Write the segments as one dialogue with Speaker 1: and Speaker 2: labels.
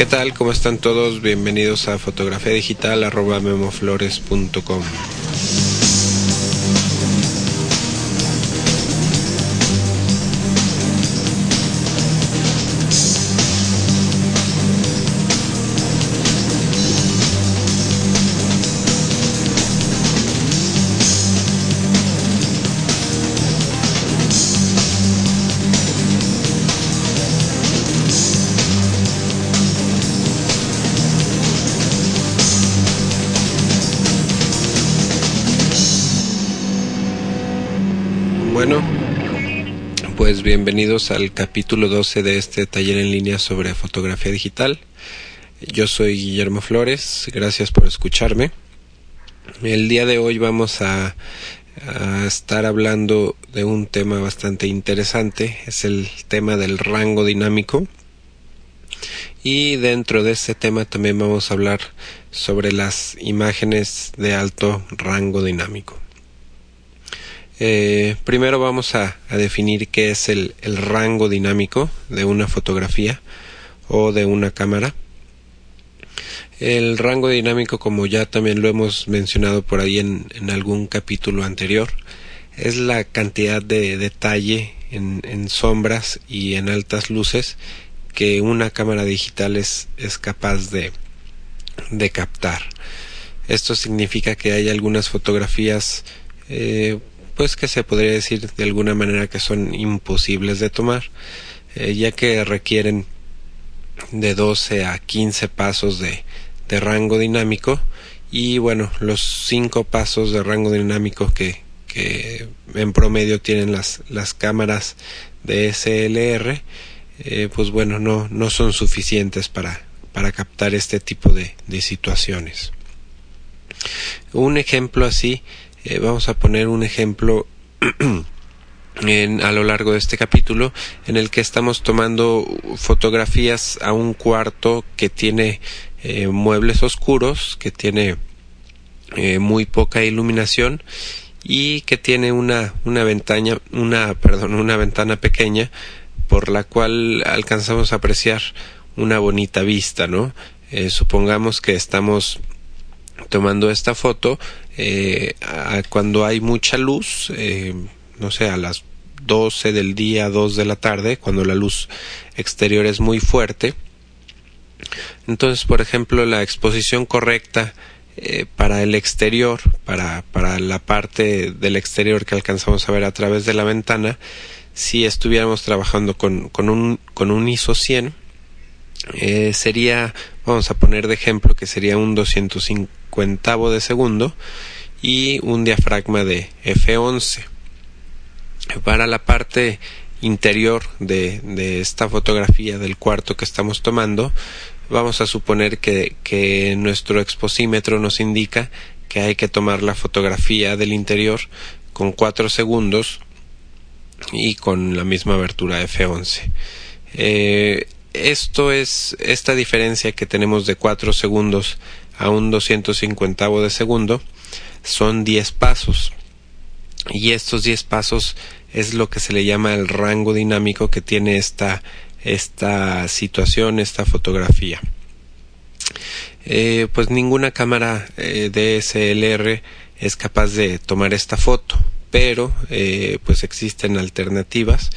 Speaker 1: ¿Qué tal? ¿Cómo están todos? Bienvenidos a fotografía digital arroba memoflores.com. pues bienvenidos al capítulo 12 de este taller en línea sobre fotografía digital. Yo soy Guillermo Flores, gracias por escucharme. El día de hoy vamos a, a, estar hablando de un tema bastante interesante, es el tema del rango dinámico. Y dentro de este tema también vamos a hablar sobre las imágenes de alto rango dinámico. Eh, primero vamos a, definir qué es el, rango dinámico de una fotografía o de una cámara. El rango dinámico, como ya también lo hemos mencionado por ahí en, algún capítulo anterior, es la cantidad de detalle en, sombras y en altas luces que una cámara digital es, capaz de, de captar. Esto significa que hay algunas fotografías eh, pues que se podría decir de alguna manera que son imposibles de tomar, eh, ya que requieren de 12 a 15 pasos de, de, rango dinámico y bueno, los 5 pasos de rango dinámico que, que en promedio tienen las, las cámaras de SLR, eh, pues bueno, no, no son suficientes para, para captar este tipo de, de situaciones. Un ejemplo así eh, vamos a poner un ejemplo en, a lo largo de este capítulo en el que estamos tomando fotografías a un cuarto que tiene eh, muebles oscuros, que tiene eh, muy poca iluminación y que tiene una, una ventana, una, perdón, una ventana pequeña por la cual alcanzamos a apreciar una bonita vista, ¿no? Supongamos que estamos tomando esta foto eh, cuando hay mucha luz, eh, no sé, a las 12 del día, 2 de la tarde, cuando la luz exterior es muy fuerte. Entonces, por ejemplo, la exposición correcta eh, para el exterior, para, para la parte del exterior que alcanzamos a ver a través de la ventana, si estuviéramos trabajando con, con, un, con un ISO 100, eh, sería, vamos a poner de ejemplo que sería un 250 de segundo y un diafragma de F11. Para la parte interior de, de, esta fotografía del cuarto que estamos tomando, vamos a suponer que, que nuestro exposímetro nos indica que hay que tomar la fotografía del interior con 4 segundos y con la misma abertura F11. Eh, esto es esta diferencia que tenemos de 4 segundos a un 250 de segundo son 10 pasos y estos 10 pasos es lo que se le llama el rango dinámico que tiene esta, esta situación, esta fotografía. Eh, pues ninguna cámara eh, DSLR es capaz de tomar esta foto, pero eh, pues existen alternativas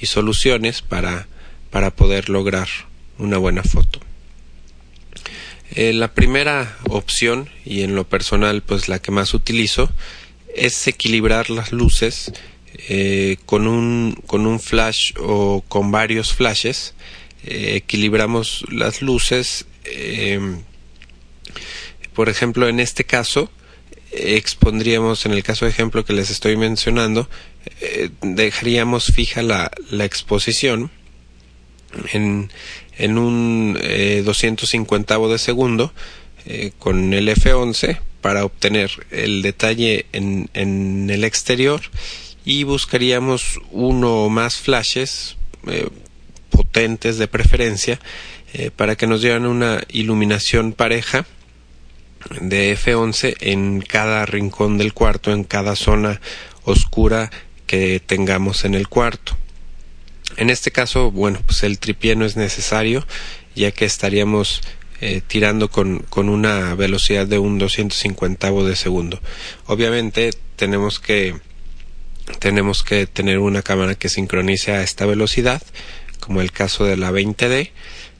Speaker 1: y soluciones para para poder lograr una buena foto. Eh, la primera opción, y en lo personal pues la que más utilizo, es equilibrar las luces eh, con, un, con un flash o con varios flashes. Eh, equilibramos las luces. Em, por ejemplo, en este caso, expondríamos, en el caso de ejemplo que les estoy mencionando, dejaríamos fija la, la exposición en, un eh, 250 de segundo eh, con el F11 para obtener el detalle en, el exterior y buscaríamos uno o más flashes eh, potentes de preferencia eh, para que nos dieran una iluminación pareja de F11 en cada rincón del cuarto, en cada zona oscura que tengamos en el cuarto. En este caso, bueno, pues el tripié no es necesario. ya que estaríamos eh, tirando con, con, una velocidad de un 250 de segundo. Obviamente tenemos que tenemos que tener una cámara que sincronice a esta velocidad, como el caso de la 20D,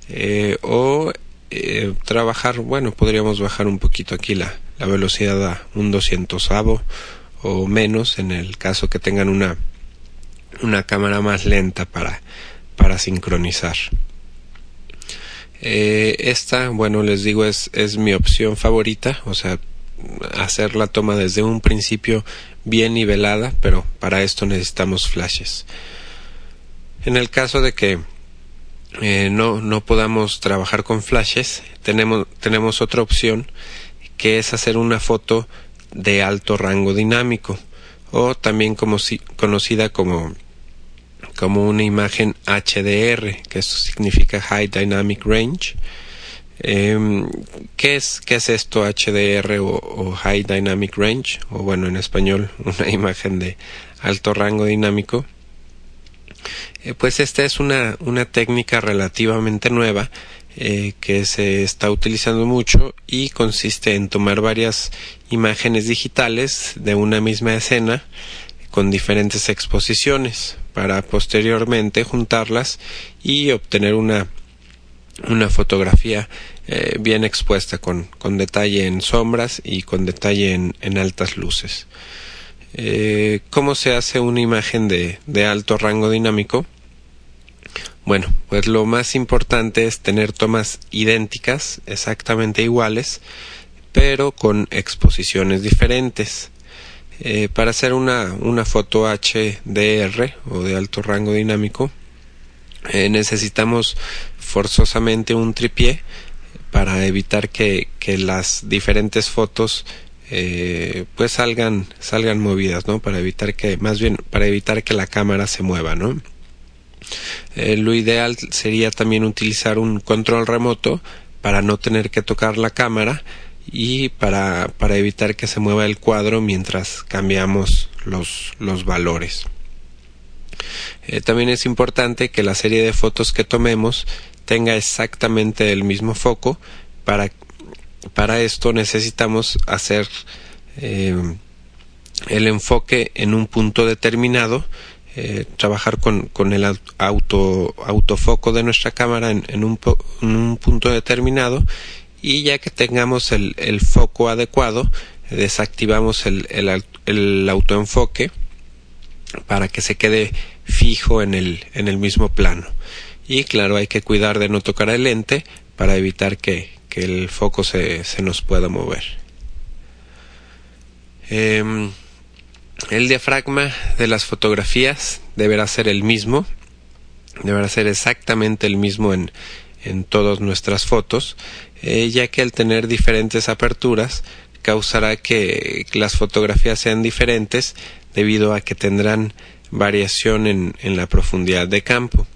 Speaker 1: eh, o eh, trabajar, bueno, podríamos bajar un poquito aquí la, la velocidad a un 200 o menos en el caso que tengan una, una cámara más lenta para, para sincronizar. Eh, esta, bueno, les digo, es, es mi opción favorita, o sea, hacer la toma desde un principio bien nivelada, pero para esto necesitamos flashes. En el caso de que eh, no, no podamos trabajar con flashes, tenemos, tenemos otra opción que es hacer una foto de alto rango dinámico o también como si, conocida como como una imagen HDR que eso significa High Dynamic Range eh, ¿qué, es, ¿Qué es esto HDR o, High Dynamic Range? O bueno, en español, una imagen de alto rango dinámico. Eh, pues esta es una, una técnica relativamente nueva eh, que se está utilizando mucho y consiste en tomar varias imágenes digitales de una misma escena con diferentes exposiciones para posteriormente juntarlas y obtener una, una fotografía eh, bien expuesta con, con, detalle en sombras y con detalle en, en altas luces. Eh, ¿Cómo se hace una imagen de, de alto rango dinámico? Bueno, pues lo más importante es tener tomas idénticas, exactamente iguales, pero con exposiciones diferentes. Eh, para hacer una, una foto HDR o de alto rango dinámico, eh, necesitamos forzosamente un tripié para evitar que, que las diferentes fotos eh, pues salgan salgan movidas no para evitar que más bien para evitar que la cámara se mueva no lo ideal sería también utilizar un control remoto para no tener que tocar la cámara y para, para evitar que se mueva el cuadro mientras cambiamos los, los valores. Eh, también es importante que la serie de fotos que tomemos tenga exactamente el mismo foco. Para, para esto necesitamos hacer eh, el enfoque en un punto determinado eh, trabajar con, con el auto, autofoco de nuestra cámara en, un, en, un, punto determinado y ya que tengamos el, el foco adecuado desactivamos el, el, autoenfoque para que se quede fijo en el, en el mismo plano. Y claro hay que cuidar de no tocar el lente para evitar que, que el foco se, se nos pueda mover. Eh, el diafragma de las fotografías deberá ser el mismo, deberá ser exactamente el mismo en, en todas nuestras fotos, eh, ya que al tener diferentes aperturas causará que las fotografías sean diferentes debido a que tendrán variación en, en la profundidad de campo.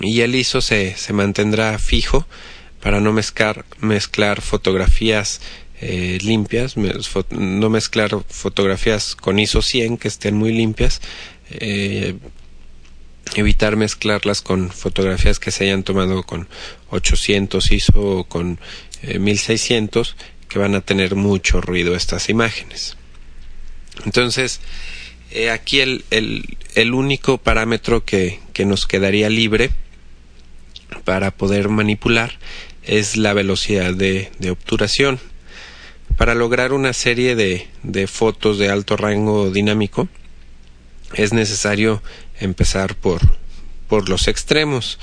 Speaker 1: Y el ISO se, se mantendrá fijo para no mezclar, mezclar fotografías eh, limpias, no mezclar fotografías con ISO 100 que estén muy limpias, eh, evitar mezclarlas con fotografías que se hayan tomado con 800 ISO o con 1600 eh, que van a tener mucho ruido estas imágenes. Entonces, aquí el, el, el, único parámetro que, que nos quedaría libre para poder manipular es la velocidad de, de obturación para lograr una serie de, de fotos de alto rango dinámico es necesario empezar por, por los extremos.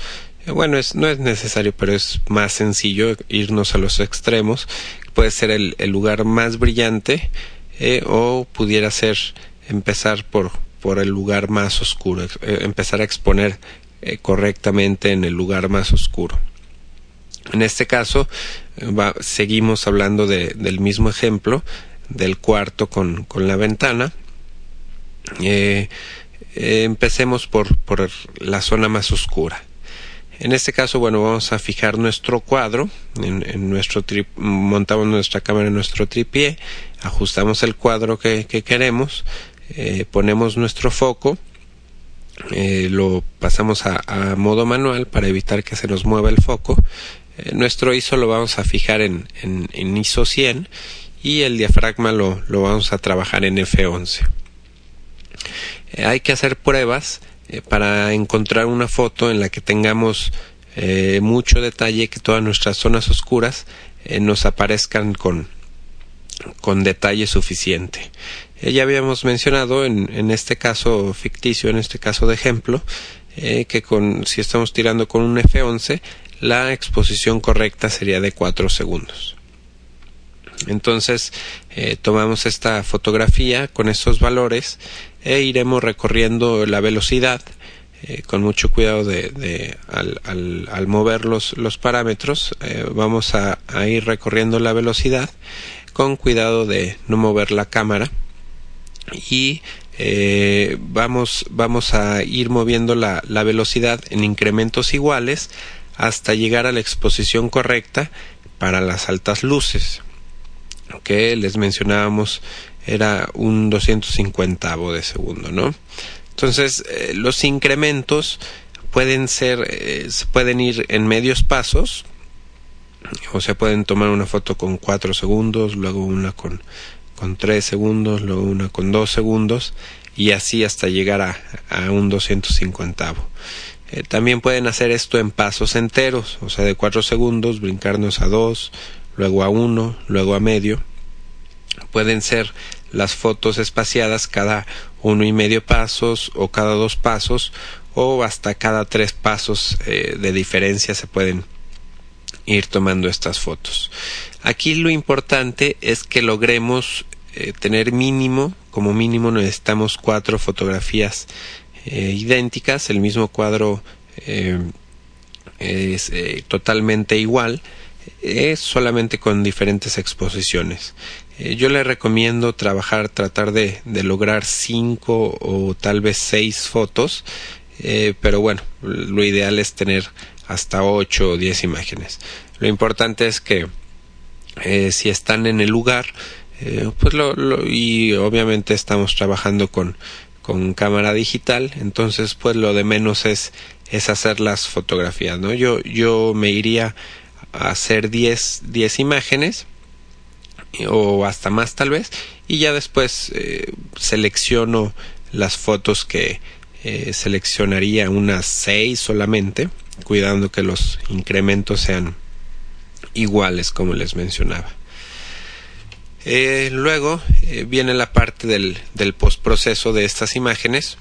Speaker 1: Bueno, es, no es necesario, pero es más sencillo irnos a los extremos. Puede ser el, lugar más brillante eh, o pudiera ser empezar por, por el lugar más oscuro, eh, empezar a exponer eh, correctamente en el lugar más oscuro. En este caso, va, seguimos hablando de, del mismo ejemplo del cuarto con, con la ventana. Eh, empecemos por, por la zona más oscura. En este caso, bueno, vamos a fijar nuestro cuadro, en, nuestro montamos nuestra cámara en nuestro tripié, ajustamos el cuadro que, que queremos, eh, ponemos nuestro foco eh, lo pasamos a, modo manual para evitar que se nos mueva el foco. Nuestro ISO lo vamos a fijar en, en, ISO 100 y el diafragma lo, lo vamos a trabajar en F11. Eh, hay que hacer pruebas para encontrar una foto en la que tengamos mucho detalle, que todas nuestras zonas oscuras nos aparezcan con, con detalle suficiente. Eh, ya habíamos mencionado en, en, este caso ficticio, en este caso de ejemplo, eh, que con, si estamos tirando con un F11, la exposición correcta sería de 4 segundos. Entonces, eh, tomamos esta fotografía con estos valores e iremos recorriendo la velocidad con mucho cuidado de, al, mover los, los parámetros. vamos a, a ir recorriendo la velocidad con cuidado de no mover la cámara y eh, vamos, vamos a ir moviendo la, la velocidad en incrementos iguales hasta llegar a la exposición correcta para las altas luces que les mencionábamos era un 250 de segundo, ¿no? Entonces, eh, los incrementos pueden ser, eh, pueden ir en medios pasos, o sea, pueden tomar una foto con 4 segundos, luego una con, con 3 segundos, luego una con 2 segundos y así hasta llegar a, a un 250. Eh, también pueden hacer esto en pasos enteros, o sea, de 4 segundos, brincarnos a 2, luego a 1, luego a medio. Pueden ser las fotos espaciadas cada uno y medio pasos o cada dos pasos o hasta cada tres pasos eh, de diferencia se pueden ir tomando estas fotos. Aquí lo importante es que logremos eh, tener mínimo, como mínimo necesitamos cuatro fotografías eh, idénticas, el mismo cuadro es totalmente igual, es solamente con diferentes exposiciones. yo le recomiendo trabajar, tratar de, de, lograr cinco o tal vez seis fotos, pero bueno, lo ideal es tener hasta 8 o 10 imágenes. Lo importante es que eh, si están en el lugar, eh, pues lo, y obviamente estamos trabajando con, con cámara digital, entonces pues lo de menos es, es hacer las fotografías, ¿no? Yo, yo me iría hacer 10, 10 imágenes o hasta más tal vez y ya después eh, selecciono las fotos que seleccionaría unas 6 solamente cuidando que los incrementos sean iguales como les mencionaba. Eh, luego eh, viene la parte del, del postproceso de estas imágenes.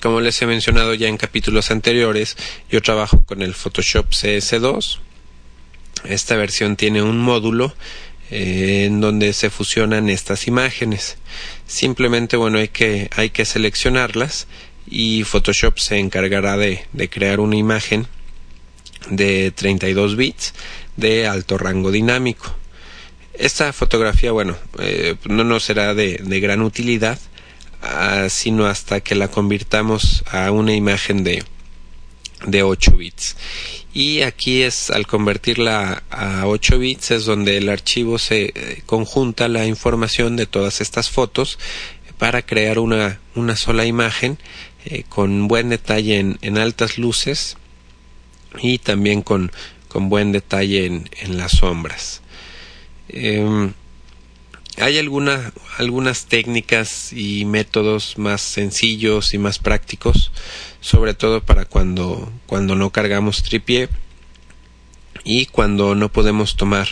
Speaker 1: Como les he mencionado ya en capítulos anteriores, yo trabajo con el Photoshop CS2. Esta versión tiene un módulo eh, en donde se fusionan estas imágenes. Simplemente, bueno, hay que, hay que seleccionarlas y Photoshop se encargará de, de crear una imagen de 32 bits de alto rango dinámico. Esta fotografía, bueno, eh, no nos será de, de gran utilidad, ah, sino hasta que la convirtamos a una imagen de, de 8 bits. Y aquí es al convertirla a 8 bits es donde el archivo se eh, conjunta la información de todas estas fotos para crear una, una sola imagen eh, con buen detalle en, en, altas luces y también con, con buen detalle en, en las sombras. Eh, hay alguna, algunas técnicas y métodos más sencillos y más prácticos, sobre todo para cuando, cuando no cargamos tripié y cuando no podemos tomar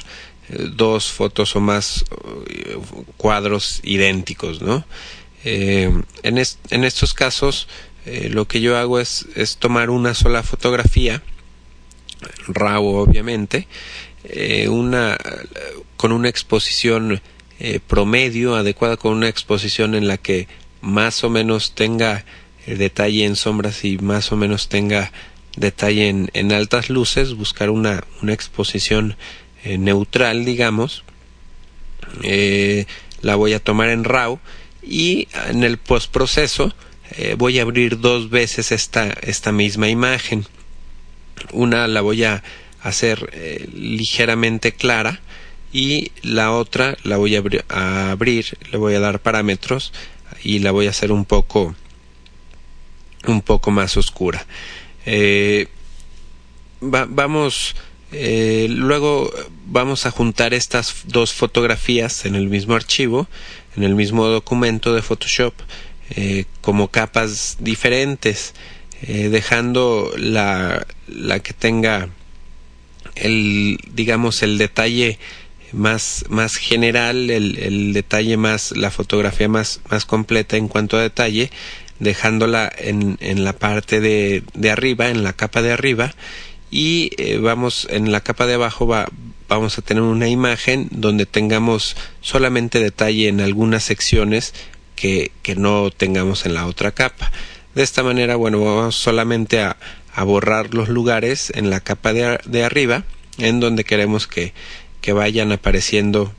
Speaker 1: eh, dos fotos o más eh, cuadros idénticos, ¿no? Eh, en, en, estos casos lo que yo hago es, es, tomar una sola fotografía, RAW obviamente, una, con una exposición eh, promedio adecuada, con una exposición en la que más o menos tenga detalle en sombras y más o menos tenga detalle en, en altas luces, buscar una, una exposición neutral, digamos. la voy a tomar en RAW y en el postproceso eh, voy a abrir dos veces esta, esta misma imagen. Una la voy a hacer eh, ligeramente clara y la otra la voy a, a, abrir, le voy a dar parámetros y la voy a hacer un poco un poco más oscura. Eh, vamos, eh, luego vamos a juntar estas dos fotografías en el mismo archivo, en el mismo documento de Photoshop, eh, como capas diferentes, dejando la, la que tenga el, digamos, el detalle más, más general, el, el, detalle más, la fotografía más, más completa en cuanto a detalle, dejándola en, en la parte de, de, arriba, en la capa de arriba, y eh, vamos en la capa de abajo va, vamos a tener una imagen donde tengamos solamente detalle en algunas secciones que, que no tengamos en la otra capa. De esta manera, bueno, vamos solamente a, a borrar los lugares en la capa de, de arriba en donde queremos que, que vayan apareciendo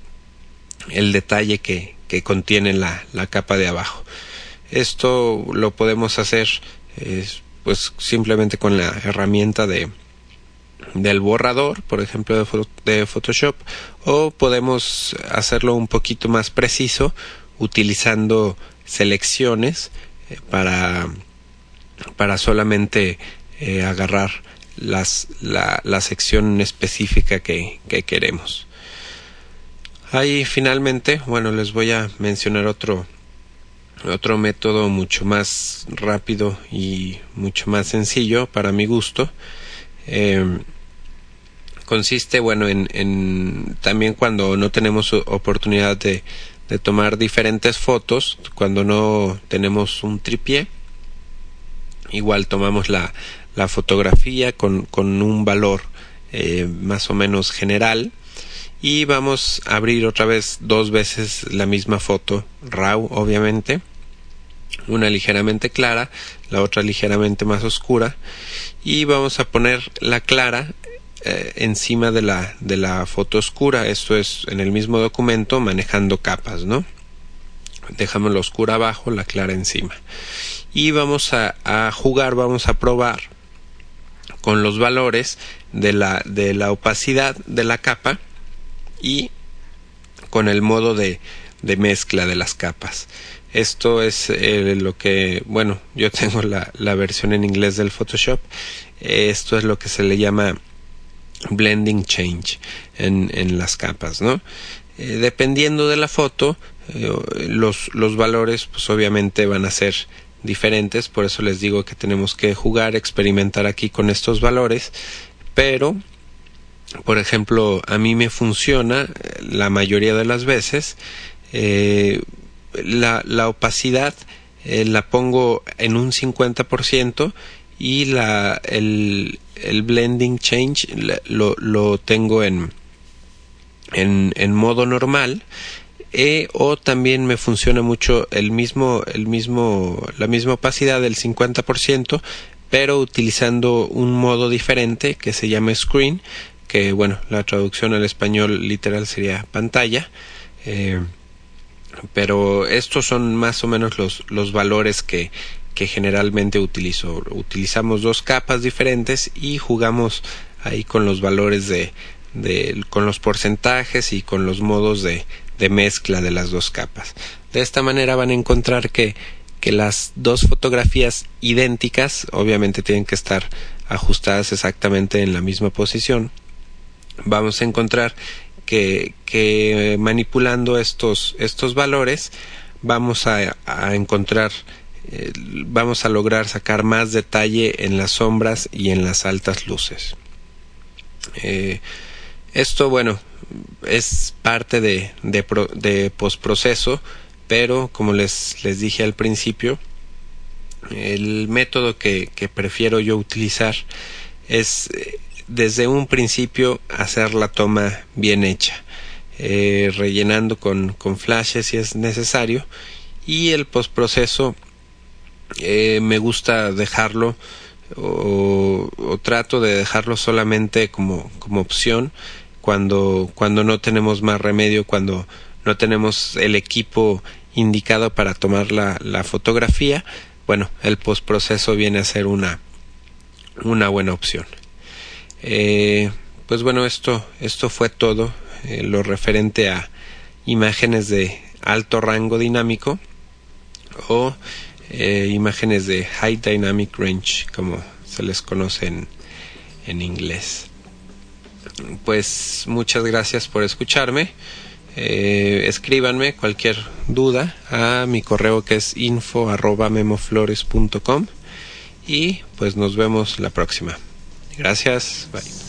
Speaker 1: el detalle que, que contiene la, la, capa de abajo. Esto lo podemos hacer pues simplemente con la herramienta de del borrador, por ejemplo, de, Photoshop, o podemos hacerlo un poquito más preciso utilizando selecciones eh, para, para solamente eh, agarrar las, la, la, sección específica que, que, queremos. Ahí finalmente, bueno, les voy a mencionar otro, otro método mucho más rápido y mucho más sencillo para mi gusto. Eh, consiste, bueno, en, en, también cuando no tenemos oportunidad de, de tomar diferentes fotos, cuando no tenemos un tripié, igual tomamos la, la fotografía con, con un valor eh, más o menos general. Y vamos a abrir otra vez dos veces la misma foto RAW obviamente. Una ligeramente clara la otra ligeramente más oscura. Y vamos a poner la clara eh, encima de la de la foto oscura. Esto es en el mismo documento manejando capas no dejamos la oscura abajo la clara encima. Y vamos a, a jugar vamos a probar con los valores de la, de la opacidad de la capa y con el modo de, de mezcla de las capas. Esto es eh, lo que, bueno, yo tengo la, la, versión en inglés del Photoshop. Esto es lo que se le llama blending change en, en las capas, ¿no? Eh, dependiendo de la foto, eh, los, los valores, pues obviamente van a ser diferentes, por eso les digo que tenemos que jugar, experimentar aquí con estos valores, pero por ejemplo, a mí me funciona eh, la mayoría de las veces eh, la, la, opacidad eh, la pongo en un 50% y la, el, el blending change lo, lo tengo en, en, en modo normal e, o también me funciona mucho el mismo, el mismo, la misma opacidad del 50%, pero utilizando un modo diferente que se llama screen, que bueno, la traducción al español literal sería pantalla. Eh, pero estos son más o menos los, los valores que, que generalmente utilizo. Utilizamos dos capas diferentes y jugamos ahí con los valores de, de con los porcentajes y con los modos de, de mezcla de las dos capas. De esta manera van a encontrar que, que las dos fotografías idénticas obviamente tienen que estar ajustadas exactamente en la misma posición. Vamos a encontrar que, que manipulando estos, estos valores vamos a, a encontrar eh, vamos a lograr sacar más detalle en las sombras y en las altas luces. Eh, esto, bueno, es parte de, de, de postproceso, pero como les, les dije al principio, el método que, que prefiero yo utilizar es eh, desde un principio hacer la toma bien hecha, eh, rellenando con, con flashes si es necesario y el postproceso eh, me gusta dejarlo o, o, trato de dejarlo solamente como, como opción cuando, cuando no tenemos más remedio, cuando no tenemos el equipo indicado para tomar la, fotografía, bueno, el postproceso viene a ser una, una buena opción. Eh, pues bueno, esto, esto fue todo eh, lo referente a imágenes de alto rango dinámico o eh, imágenes de High Dynamic Range, como se les conoce en, en inglés. Pues muchas gracias por escucharme. Eh, escríbanme cualquier duda a mi correo que es info arroba y pues nos vemos la próxima. Gracias. Bye.